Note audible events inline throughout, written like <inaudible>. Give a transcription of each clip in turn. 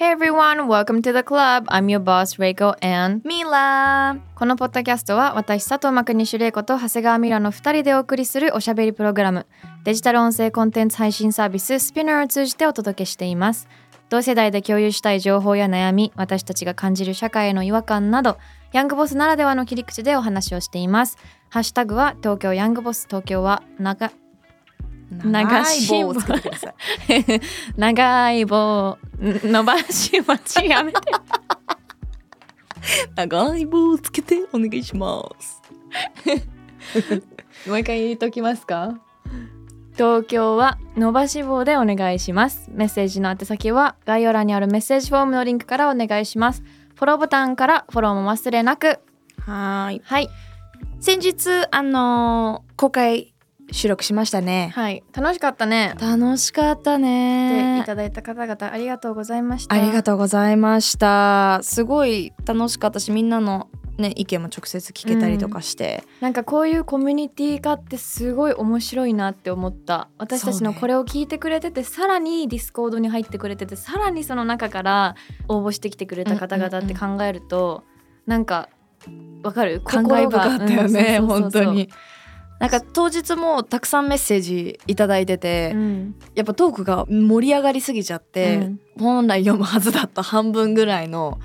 Hey everyone, welcome to the club. I'm your boss, Reiko and Mila. このポッドキャストは私、佐藤真国主玲子と長谷川ミラの2人でお送りするおしゃべりプログラム、デジタル音声コンテンツ配信サービス Spinner を通じてお届けしています。同世代で共有したい情報や悩み、私たちが感じる社会への違和感など、ヤングボスならではの切り口でお話をしています。ハッシュタグは東京ヤングボス、東京は長長い棒を作ってください。長い棒伸ばし待ちやめて。長い棒をつけてお願いします。<laughs> もう一回言いときますか？東京は伸ばし棒でお願いします。メッセージの宛先は概要欄にあるメッセージフォームのリンクからお願いします。フォローボタンからフォローも忘れなく。はーい。はい。先日あのー公開収録しましたね。はい。楽しかったね。楽しかったでねい。ただいた方々ありがとうございました。ありがとうございました。すごい楽しかったしみんなのね意見も直接聞けたりとかして、なんかこういうコミュニティ化ってすごい面白いなって思った。私たちのこれを聞いてくれてて、さらにディスコードに入ってくれててさらにその中から応募してきてくれた方々って考えると、なんかわかる？感慨深かったよね、うんそうそうそう。本当に。なんか当日もたくさんメッセージいただいてて、うん。やっぱトークが盛り上がりすぎちゃって、うん。本来読むはずだった半分ぐらいの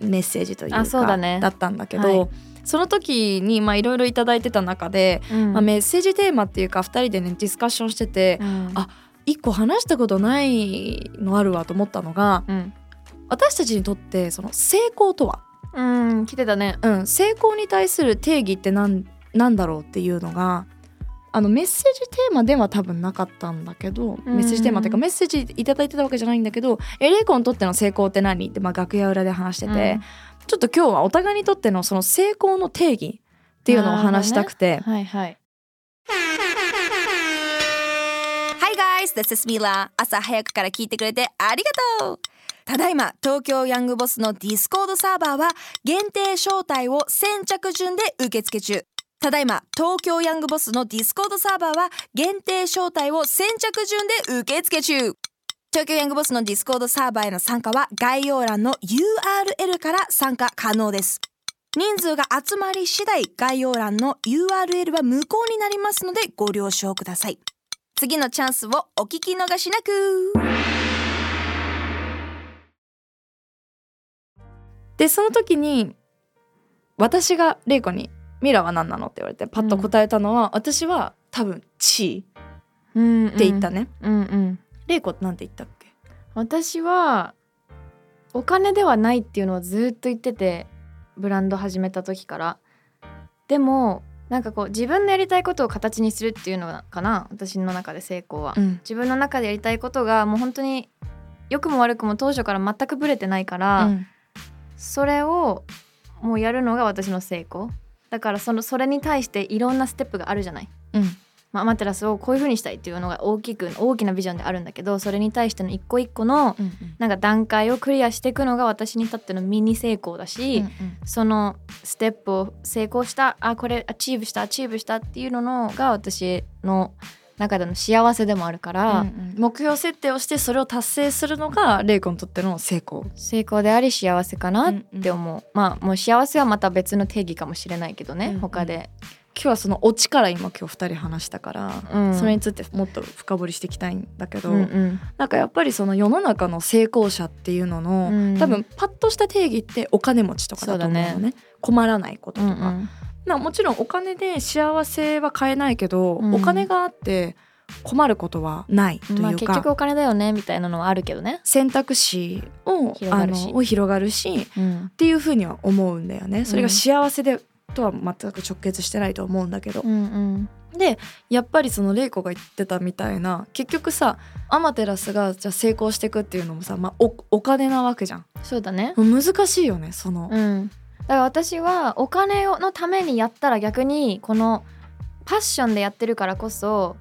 メッセージというかあそうだね。ったんだけど、はい。その時にまあいろいろいただいてた中で、うん。まあ、メッセージテーマっていうか2人でねディスカッションしてて、うん。あ一個話したことないのあるわと思ったのがうん、私たちにとってその成功とは、うん、来てたね。うん、成功に対する定義って何なんだろうっていうのがあのメッセージテーマでは多分なかったんだけど、うん。メッセージテーマっていうかメッセージいただいてたわけじゃないんだけどエレイコにとっての成功って何？って、まあ、楽屋裏で話してて、ちょっと今日はお互いにとってのその成功の定義っていうのを話したくて、はいはい。Hi guys, this is Mila. 朝早くから聞いてくれてありがとう。ただいま東京ヤングボスのディスコードサーバーは限定招待を先着順で受付中ただいま東京ヤングボスのディスコードサーバーは限定招待を先着順で受付中。東京ヤングボスのディスコードサーバーへの参加は概要欄の URL から参加可能です。人数が集まり次第概要欄の URL は無効になりますのでご了承ください。次のチャンスをお聞き逃しなく。でその時に私が玲子に「ミラは何なの?」って言われてパッと答えたのは、私は多分地って言ったね。うんうん玲子なんて言ったっけ？私はお金ではないっていうのをずっと言っててブランド始めた時から。でもなんかこう自分のやりたいことを形にするっていうのかな？私の中で成功は、うん。自分の中でやりたいことがもう本当に良くも悪くも当初から全くブレてないから、うん。それをもうやるのが私の成功だからそのそれに対していろんなステップがあるじゃない？うん。まあ、アマテラスをこういう風にしたいっていうのが大きく大きなビジョンであるんだけどそれに対しての一個一個のうんなんか段階をクリアしていくのが私にとってのミニ成功だし、そのステップを成功したあこれ achieve した achieve したっていうののが私の中での幸せでもあるから、うんうん。目標設定をしてそれを達成するのが玲子にとっての成功。成功であり幸せかなって思う、まあもう幸せはまた別の定義かもしれないけどね、うんうん。他で、今日はそのオチから今今日2人話したから、うん。それについてもっと深掘りしていきたいんだけど、うんうん。なんかやっぱりその世の中の成功者っていうのの、うん。多分パッとした定義ってお金持ちとかだと思うのね。そうだ困らないこととか、うんうんまあもちろんお金で幸せは買えないけど、うん。お金があって困ることはないというか、まあ、結局お金だよねみたいなのはあるけどね、選択肢を広がるし。広がるしうん。っていうふうには思うんだよね。それが幸せでとは全く直結してないと思うんだけど、うんうん。でやっぱりその玲子が言ってたみたいな結局さアマテラスがじゃあ成功していくっていうのもさ、まあ、おお金なわけじゃん。そうだね。難しいよねその、うんだから私はお金をのためにやったら逆にこのパッションでやってるからこそ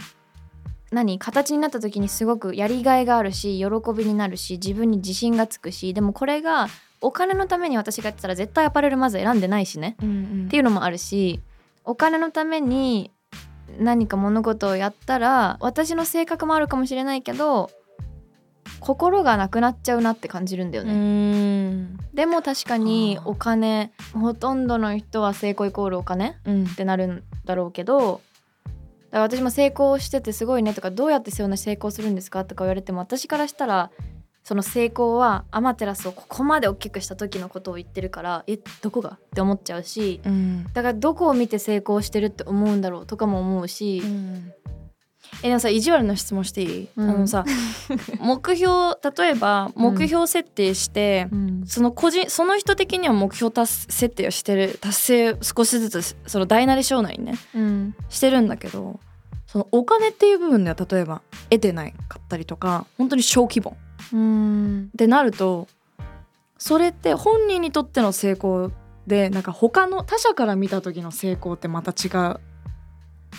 何形になった時にすごくやりがいがあるし喜びになるし自分に自信がつくしでもこれがお金のために私がやってたら絶対アパレルまず選んでないしね。うんうん。っていうのもあるしお金のために何か物事をやったら私の性格もあるかもしれないけど心がなくなっちゃうなって感じるんだようね。ん。でも確かにはあお金ほとんどの人は成功イコールお金うん。ってなるんだろうけどだから私も成功しててすごいねとかどうやってそんな成功するんですかとか言われても私からしたらその成功はアマテラスをここまで大きくした時のことを言ってるからえどこが？って思っちゃうしうん。だからどこを見て成功してるって思うんだろうとかも思うし、えでもさ意地悪な質問していい、うん。あのさ <laughs> 目標例えば目標設定して、うん。その個人その人的には目標達設定をしてる達成少しずつその大なり小なりにねうん。してるんだけどそのお金っていう部分では例えば得てないかったりとか本当に小規模。うん。ってなるとそれって本人にとっての成功でなんか他の他者から見た時の成功ってまた違う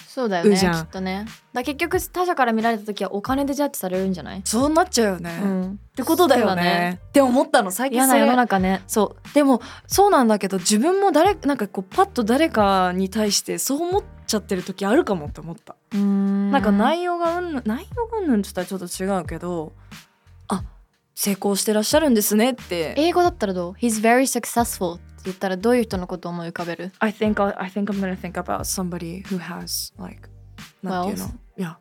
そうだよねきっとね。だ結局他者から見られた時はお金でジャッジされるんじゃない、そうなっちゃうよね、っうん、てことだよそうだね。って思ったの最近。嫌な世の中ね。そう。でもそうなんだけど自分も誰なんかこうパッと誰かに対してそう思っちゃってる時あるかもって思った、うん。なんか内容がうん内容がうんぬんって言ったらちょっと違うけどあ成功してらっしゃるんですねって。英語だったらどう ?He's very successful 言ったらどういう人のことを思い浮かべる I think I, I think I'm gonna think about somebody who has like なんていうの? Yeah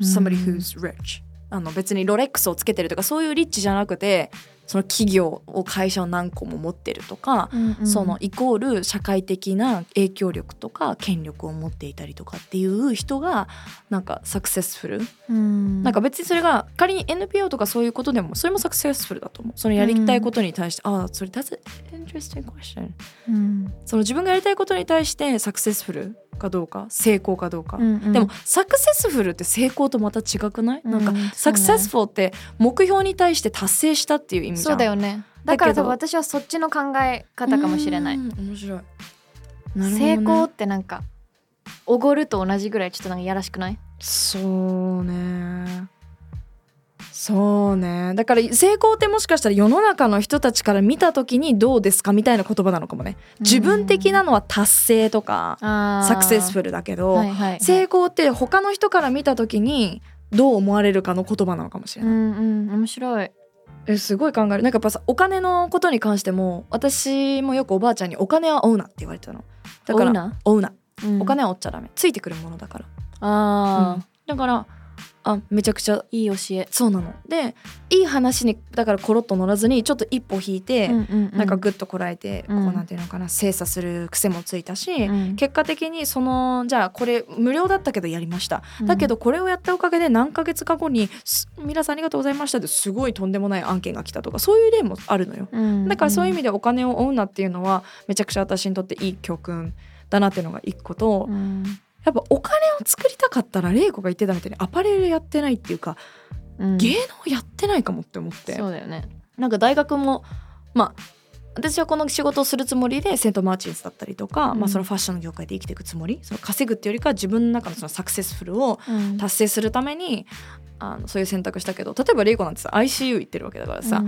somebody who's rich あの別にロレックスをつけてるとかそういうリッチじゃなくてその企業を会社を何個も持ってるとか、うんうん。そのイコール社会的な影響力とか権力を持っていたりとかっていう人がなんかサクセスフル、うん。なんか別にそれが仮に NPO とかそういうことでもそれもサクセスフルだと思う。そのやりたいことに対して、ああそれ That's an interesting question うん。その自分がやりたいことに対してサクセスフルかどうか成功かどうか、うんうん。でもサクセスフルって成功とまた違くない、なんかうんそうね。サクセスフルって目標に対して達成したっていう意味じゃん。そうだよね。だから多分私はそっちの考え方かもしれない、うん面白い。ね成功ってなんかおごると同じぐらいちょっとなんかやらしくない？そうね。そうね。だから成功ってもしかしたら世の中の人たちから見た時にどうですかみたいな言葉なのかもね。自分的なのは達成とかサクセスフルルだけど、はいはいはい。成功って他の人から見た時にどう思われるかの言葉なのかもしれうない、んうん面白いえすごい考える。なんかやっぱさお金のことに関しても私もよくおばあちゃんに「お金は追うな」って言われてたの。だから追うな？追うん。お金は追っちゃダメ。ついてくるものだから、ああ、だからあめちゃくちゃいい教え。そうなの。でいい話にだからコロッと乗らずにちょっと一歩引いて、うんうんうん。なんかグッとこらえて、うん。こうなんていうのかな精査する癖もついたし、うん。結果的にそのじゃあこれ無料だったけどやりました、だけどこれをやったおかげで何ヶ月か後にす「皆さんありがとうございました」ってすごいとんでもない案件が来たとかそういう例もあるのよ。うんだからそういう意味でお金を追うなっていうのはめちゃくちゃ私にとっていい教訓だなっていうのが一個と、うんやっぱお金を作りたかったら玲子が言ってたみたいにアパレルやってないっていうか、うん。芸能やってないかもって思って。そうだよね。なんか大学もまあ私はこの仕事をするつもりでセント・マーチンスだったりとか、うん。まあ、そのファッションの業界で生きていくつもりその稼ぐっていうよりかは自分の中のそのサクセスフルをうん。達成するためにあのそういう選択したけど例えば玲子なんてさ ICU 行ってるわけだからさ、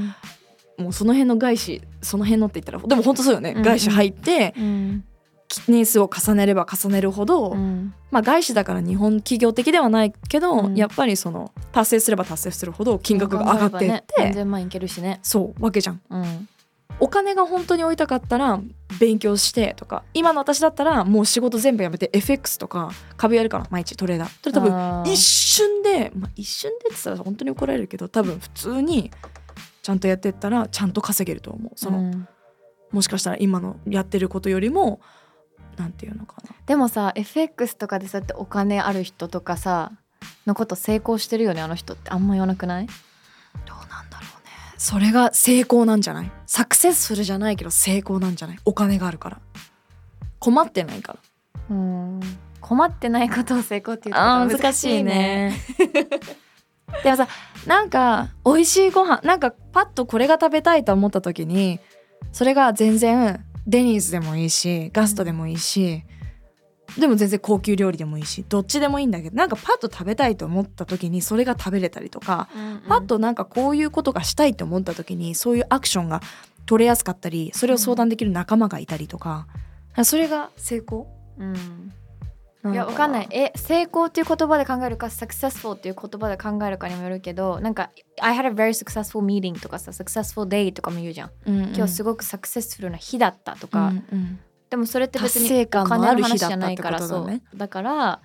うん。もうその辺の外資その辺のって言ったらでも本当そうよね、うんうん。外資入ってうん年数を重ねれば重ねるほど、うん。まあ外資だから日本企業的ではないけど、うん。やっぱりその達成すれば達成するほど金額が上がっていって、何千万いけるしね。そうわけじゃん。うん。お金が本当に追いたかったら勉強してとか今の私だったらもう仕事全部やめて FX とか株やるから毎日トレーダー。それ多分一瞬で、まあ、一瞬でって言ったら本当に怒られるけど多分普通にちゃんとやってったらちゃんと稼げると思う。その、うん。もしかしたら今のやってることよりもなんていうのかな。でもさ FX とかでそうやってお金ある人とかさのこと成功してるよねあの人って。あんま言わなくない？どうなんだろうね。それが成功なんじゃない？サクセスフルじゃないけど成功なんじゃない？お金があるから。困ってないから。うん。困ってないことを成功っていうと難しいね。<laughs> でもさなんか美味しいご飯なんかパッとこれが食べたいと思った時にそれが全然デニーズでもいいしガストでもいいし、でも全然高級料理でもいいしどっちでもいいんだけどなんかパッと食べたいと思った時にそれが食べれたりとか、パッとなんかこういうことがしたいと思った時にそういうアクションが取れやすかったりそれを相談できる仲間がいたりとか、それが成功。うん。ないやわかんない。え成功っていう言葉で考えるか successful っていう言葉で考えるかにもよるけどなんか I had a very successful meeting とかさ successful day とかも言うじゃん、今日すごごくサクセスフルな日だったとか、でもそれって別にお金ある日の話じゃないからねそう。だから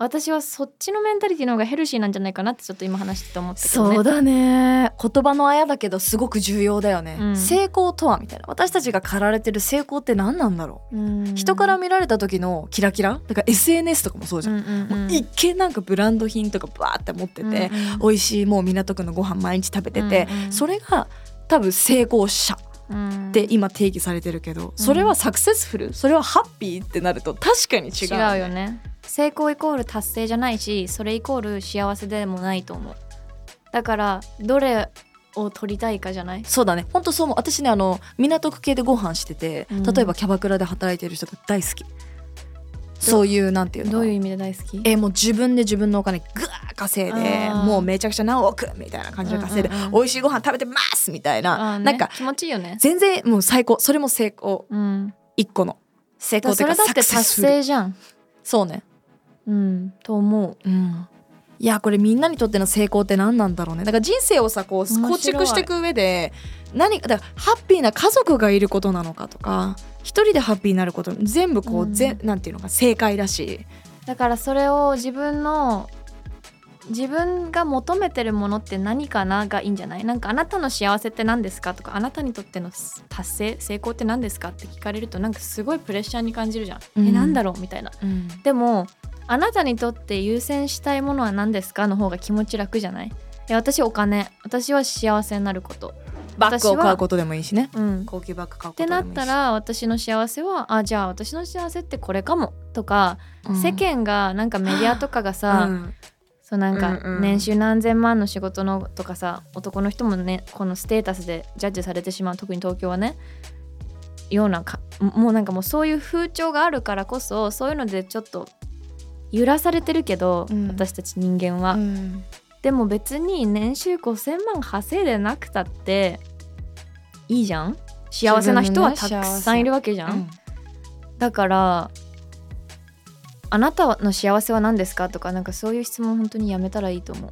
私はそっちのメンタリティの方がヘルシーなんじゃないかなってちょっと今話してて思ったけどね。そうだね。言葉のあやだけどすごく重要だよね、うん。成功とはみたいな。私たちが駆られてる成功って何なんだろう、うん。人から見られた時のキラキラ？だから SNS とかもそうじゃん、うんうんうんもう一見なんかブランド品とかバーって持ってて、うんうん。美味しいもう港区のご飯毎日食べてて、うんうんそれが多分成功者うん。って今定義されてるけど、それはサクセスフルそれはハッピーってなると確かに違う,、違うよね成功イコール達成じゃないしそれイコール幸せでもないと思う。だからどれを取りたいかじゃない？そうだね。本当そう思う。私ねあの港区系でご飯しててうん。例えばキャバクラで働いてる人が大好き、そういうなんていうの？どういう意味で大好き？えもう自分で自分のお金グワー稼いでもうめちゃくちゃ何億みたいな感じで稼いで、うんうんうん美味しいご飯食べてますみたいな、ね。なんか気持ちいいよね。全然もう最高。それも成功。うん。一個の。成功だからというかそれだって達成じゃん。そうねうん。と思う。うん。いやこれみんなにとっての成功って何なんだろうね。だから人生をさこう構築していく上で何だからハッピーな家族がいることなのかとか一人でハッピーになること全部こう、うん。ぜなんていうのか正解だし。だからそれを自分の自分が求めてるものって何かながいいんじゃない？なんかあなたの幸せって何ですかとかあなたにとっての達成成功って何ですかって聞かれるとなんかすごいプレッシャーに感じるじゃん、うん。えなんだろう？みたいな。でもあなたにとって優先したいものは何ですかの方が気持ち楽じゃない？いや私お金。私は幸せになること。バッグを買うことでもいいしね。うん。高級バッグ買うってなったら私の幸せはあじゃあ私の幸せってこれかも。とか、世間がなんかメディアとかがさ、うん。そうなんかうんうん。年収何千万の仕事のとかさ男の人もねこのステータスでジャッジされてしまう。特に東京はね。ようなかもうなんかもうそういう風潮があるからこそそういうのでちょっと揺らされてるけど、うん。私たち人間は、うん。でも別に年収5,000万稼いでなくたっていいじゃん？幸せな人はたくさんいるわけじゃん、だからあなたの幸せは何ですか？とかなんかそういう質問本当にやめたらいいと思う。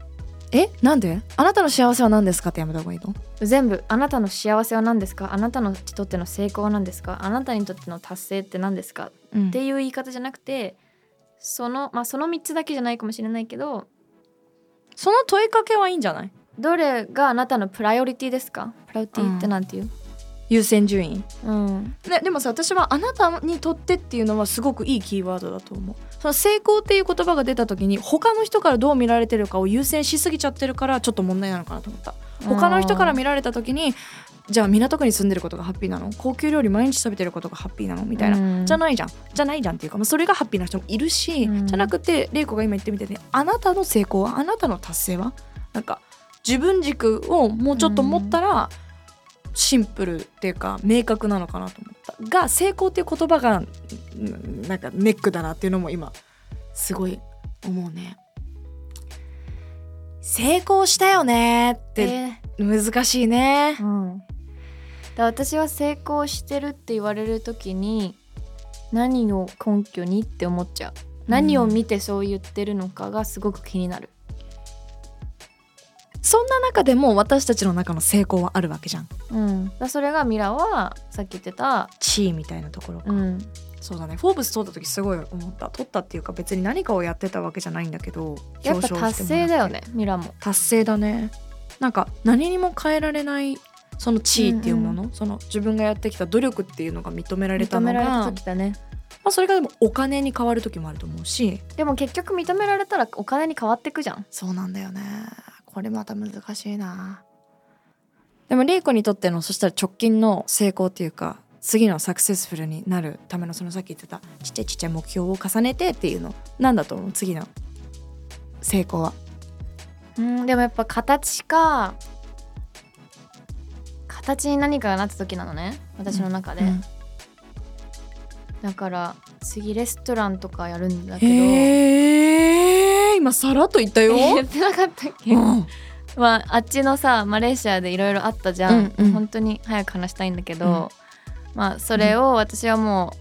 え？なんで？あなたの幸せは何ですかってやめた方がいいの？全部。あなたの幸せは何ですか？あなたにとっての成功は何ですか？あなたにとっての達成って何ですか？っっていう言い方じゃなくてそのまあその3つだけじゃないかもしれないけどその問いかけはいいんじゃない？どれがあなたのプライオリティですか？プライオリティってなんていう？優先順位。うん。ね、でもさ私はあなたにとってっていうのはすごくいいキーワードだと思う。その成功っていう言葉が出た時に他の人からどう見られてるかを優先しすぎちゃってるからちょっと問題なのかなと思った。他の人から見られた時にじゃあ港区に住んでることがハッピーなの？高級料理毎日食べてることがハッピーなの？みたいな、うん。じゃないじゃん。じゃないじゃんっていうか、まあ、それがハッピーな人もいるし、うん。じゃなくて玲子が今言ってみたようにあなたの成功はあなたの達成は？なんか自分軸をもうちょっと持ったら、シンプルっていうか明確なのかなと思った。が成功っていう言葉がんなんかネックだなっていうのも今すごい思うね。成功したよねってえ難しいね。ーうん、だ私は成功してるって言われる時に何を根拠にって思っちゃう。何を見てそう言ってるのかがすごく気になる、そんな中でも私たちの中の成功はあるわけじゃん。うん、だそれがミラはさっき言ってた、地位みたいなところか、うん、そうだね。フォーブス取った時すごい思った。取ったっていうか別に何かをやってたわけじゃないんだけどやっぱ表彰してもらって達成だよねミラも。達成だね。なんか何にも変えられないその地位っていうもの、その自分がやってきた努力っていうのが認められたのが認められた時だね。まあ、それがでもお金に変わる時もあると思うし。でも結局認められたらお金に変わってくじゃん。そうなんだよね。これまた難しいな。でも玲子にとってのそしたら直近の成功っていうか次のサクセスフルになるためのそのさっき言ってたちっちゃいちっちゃい目標を重ねてっていうのなんだと思う？次の成功は。うんでもやっぱ形か形に何かがなった時なのね。私の中で、うん。だから次レストランとかやるんだけど。へえ今さらっと言ったよ。<laughs> 言ってなかったっけ、うん。まああっちのさマレーシアでいろいろあったじゃん、うんうん。本当に早く話したいんだけど、まあそれを私はも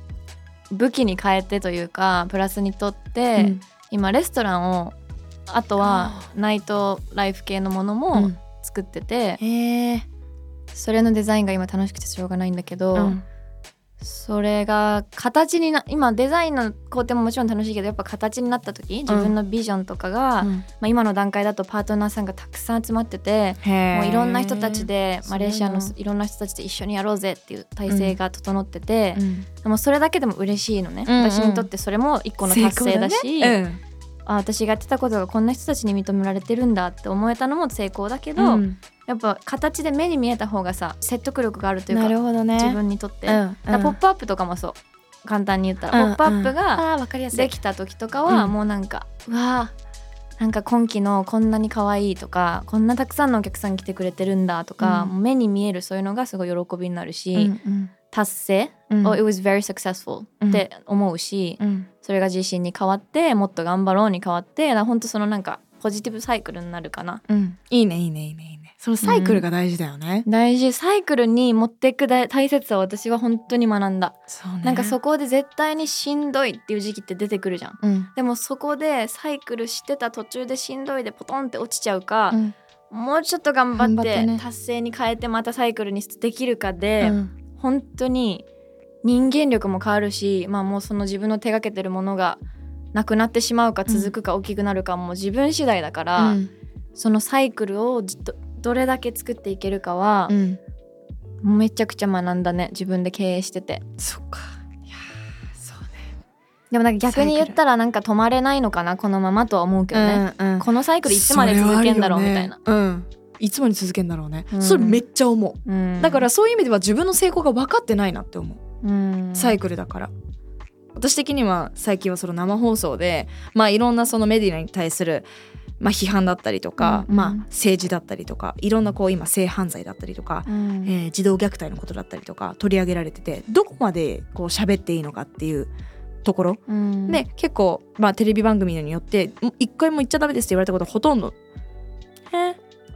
う武器に変えてというかプラスにとって、うん。今レストランをあとはナイトライフ系のものも作ってて、へえ。それのデザインが今楽しくてしょうがないんだけど、うん。それが形にな今デザインの工程ももちろん楽しいけどやっぱ形になった時自分のビジョンとかが、まあ、今の段階だとパートナーさんがたくさん集まっててもういろんな人たちでマレーシアのいろんな人たちで一緒にやろうぜっていう体制が整ってて、うん。でもそれだけでも嬉しいのね、うんうん。私にとってそれも一個の達成だし成あ私がやってたことがこんな人たちに認められてるんだって思えたのも成功だけど、うん。うんやっぱ形で目に見えた方がさ説得力があるというかなるほどね。自分にとって、うんポップアップとかもそう。簡単に言ったら、うんポップアップができた時とかはうん。もうなんか、うわー。なんか今期のこんなに可愛いとかこんなたくさんのお客さん来てくれてるんだとか、うん。目に見えるそういうのがすごい喜びになるし、うんうん達成、うん。Oh, it was very successful うん。って思うし、うん。それが自信に変わってもっと頑張ろうに変わって本当そのなんかポジティブサイクルになるかな。うん。いいねいいねいいね。いいね。そのサイクルが大事だよね。大事。サイクルに持っていく大大切さを私は本当に学んだ、そなんかそこで絶対にしんどいっていう時期って出てくるじゃん。うん。でもそこでサイクルしてた途中でしんどいでポトンって落ちちゃうか、うん。もうちょっと頑張って達成に変えてまたサイクルにできるかで、うん本当に人間力も変わるしまあもうその自分の手がけてるものがなくなってしまうか続くか大きくなるかも自分次第だから、うん。そのサイクルをどれだけ作っていけるかはう、ん。めちゃくちゃ学んだね自分で経営してて。そっか。いやーそうね。でもなんか逆に言ったらなんか止まれないのかなこのままとは思うけどね、うんうん。このサイクルいつまで続けんだろうみたいな、ね。うんいつまで続けんだろうね、うん。それめっちゃ思う。うん。だからそういう意味では自分の成功が分かってないなって思う。うん。サイクルだから。私的には最近はその生放送でまあいろんなそのメディアに対するまあ批判だったりとか、うんうん。まあ政治だったりとかいろんなこう今性犯罪だったりとか、うん。えー児童虐待のことだったりとか取り上げられててどこまでこう喋っていいのかっていうところ。うん。で結構、まあ、テレビ番組によって一回も言っちゃダメですって言われたことほとんど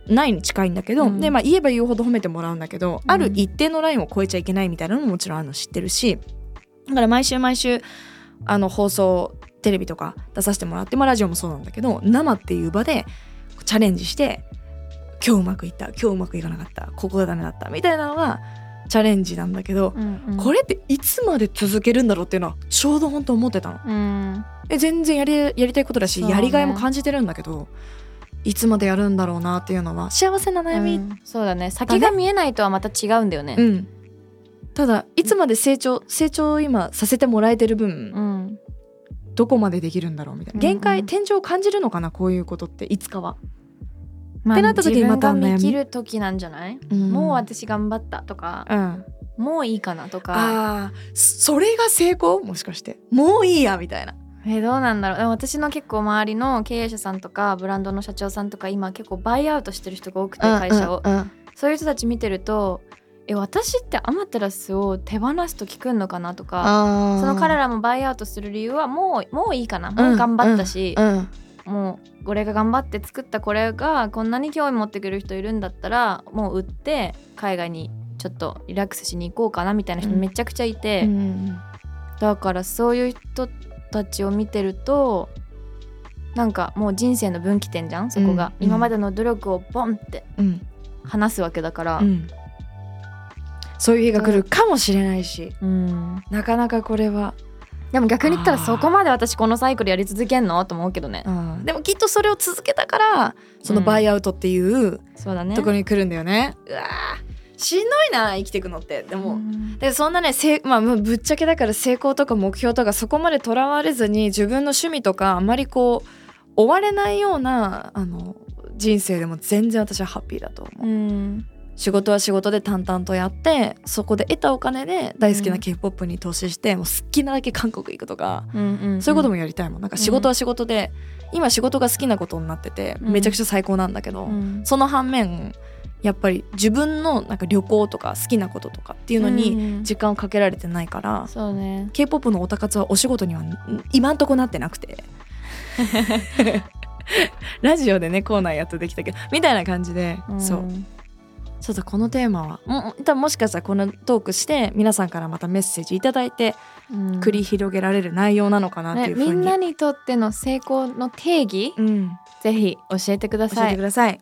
ないに近いんだけど、うん。で、まあ、言えば言うほど褒めてもらうんだけど、うん。ある一定のラインを超えちゃいけないみたいなのももちろんあるの知ってるしだから毎週毎週あの放送テレビとか出させてもらって、まあ、ラジオもそうなんだけど生っていう場でチャレンジして今日うまくいった今日うまくいかなかったここがダメだったみたいなのがチャレンジなんだけど、うんうん。これっていつまで続けるんだろうっていうのはちょうど本当思ってたの。うん。え全然やりやりたいことだし、ね。やりがいも感じてるんだけどいつまでやるんだろうなっていうのは幸せな悩み、うん。そうだね。先が見えないとはまた違うんだよね。うん。ただいつまで成長成長を今させてもらえてる分、うん。どこまでできるんだろうみたいな。うんうん。限界、天井を感じるのかなこういうことっていつかは、まあってなった時にまた悩み。自分が見切る時なんじゃない、うん。もう私頑張ったとかうん、もういいかなとか。ああそれが成功？もしかして。もういいやみたいなえどうなんだろう。でも私の結構周りの経営者さんとかブランドの社長さんとか今結構バイアウトしてる人が多くて会社を、うんうん。そういう人たち見てるとえ私ってアマテラスを手放すと聞くんのかなとかその彼らもバイアウトする理由はもうもういいかな。もう頑張ったし、うん。もうこれが頑張って作ったこれがこんなに興味持ってくれる人いるんだったらもう売って海外にちょっとリラックスしに行こうかなみたいな人うんめちゃくちゃいて、うん。だからそういう人たちを見てるとなんかもう人生の分岐点じゃん？そこが、うん今までの努力をボンってうん。話すわけだから、うん。そういう日が来るかもしれないし、うん。なかなかこれは、でも逆に言ったらそこまで私このサイクルやり続けんの？と思うけどね、でもきっとそれを続けたからそのバイアウトっていうそうだね。ところに来るんだよね、うわーしんどいな生きていくのって。でも、うん。でそんなねせい、まあ、ぶっちゃけだから成功とか目標とかそこまでとらわれずに自分の趣味とかあんまりこう追われないようなあの人生でも全然私はハッピーだと思う。うん。仕事は仕事で淡々とやってそこで得たお金で大好きな k p o p に投資して、もう好きなだけ韓国行くとか、うんうんそういうこともやりたいもん。なんか仕事は仕事で、今仕事が好きなことになっててうん。めちゃくちゃ最高なんだけど、うん。その反面やっぱり自分のなんか旅行とか好きなこととかっていうのうんにうん。時間をかけられてないから、そうね。K p o p のオタ活はお仕事にはん今んとこなってなくて。<laughs> ラジオでねコーナーやっとできたけどみたいな感じで、そう。そうだこのテーマはも多分もしかしたらこのトークして皆さんからまたメッセージいただいてうん。繰り広げられる内容なのかなってねいうふうに、みんなにとっての成功の定義うん、ぜひ教えてくだ教えさいてください。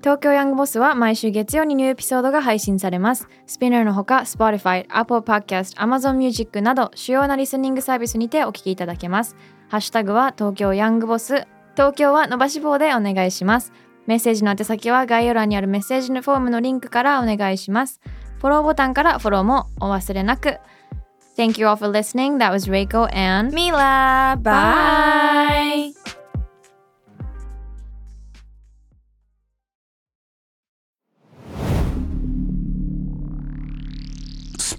東京ヤングボスは毎週月曜にニューエピソードが配信されます。スピナーのほか Spotify、Apple Podcast、Amazon Music など主要なリスニングサービスにてお聞きいただけます。ハッシュタグは東京ヤングボス。東京は伸ばし棒でお願いします。メッセージの宛先は概要欄にあるメッセージのフォームのリンクからお願いします。フォローボタンからフォローもお忘れなく。Thank you all for listening. That was Reiko and ミラバイ Bye!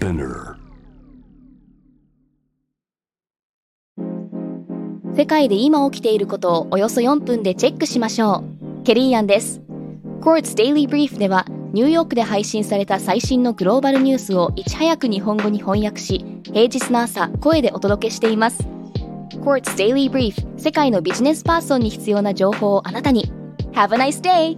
Spinner. 世界で今起きていることをおよそ4分でチェックしましょう。ケリーアンです。Quartz Daily Brief ではニューヨークで配信された最新のグローバルニュースをいち早く日本語に翻訳し、平日の朝、声でお届けしています。Quartz Daily Brief 世界のビジネスパーソンに必要な情報をあなたに。Have a nice day!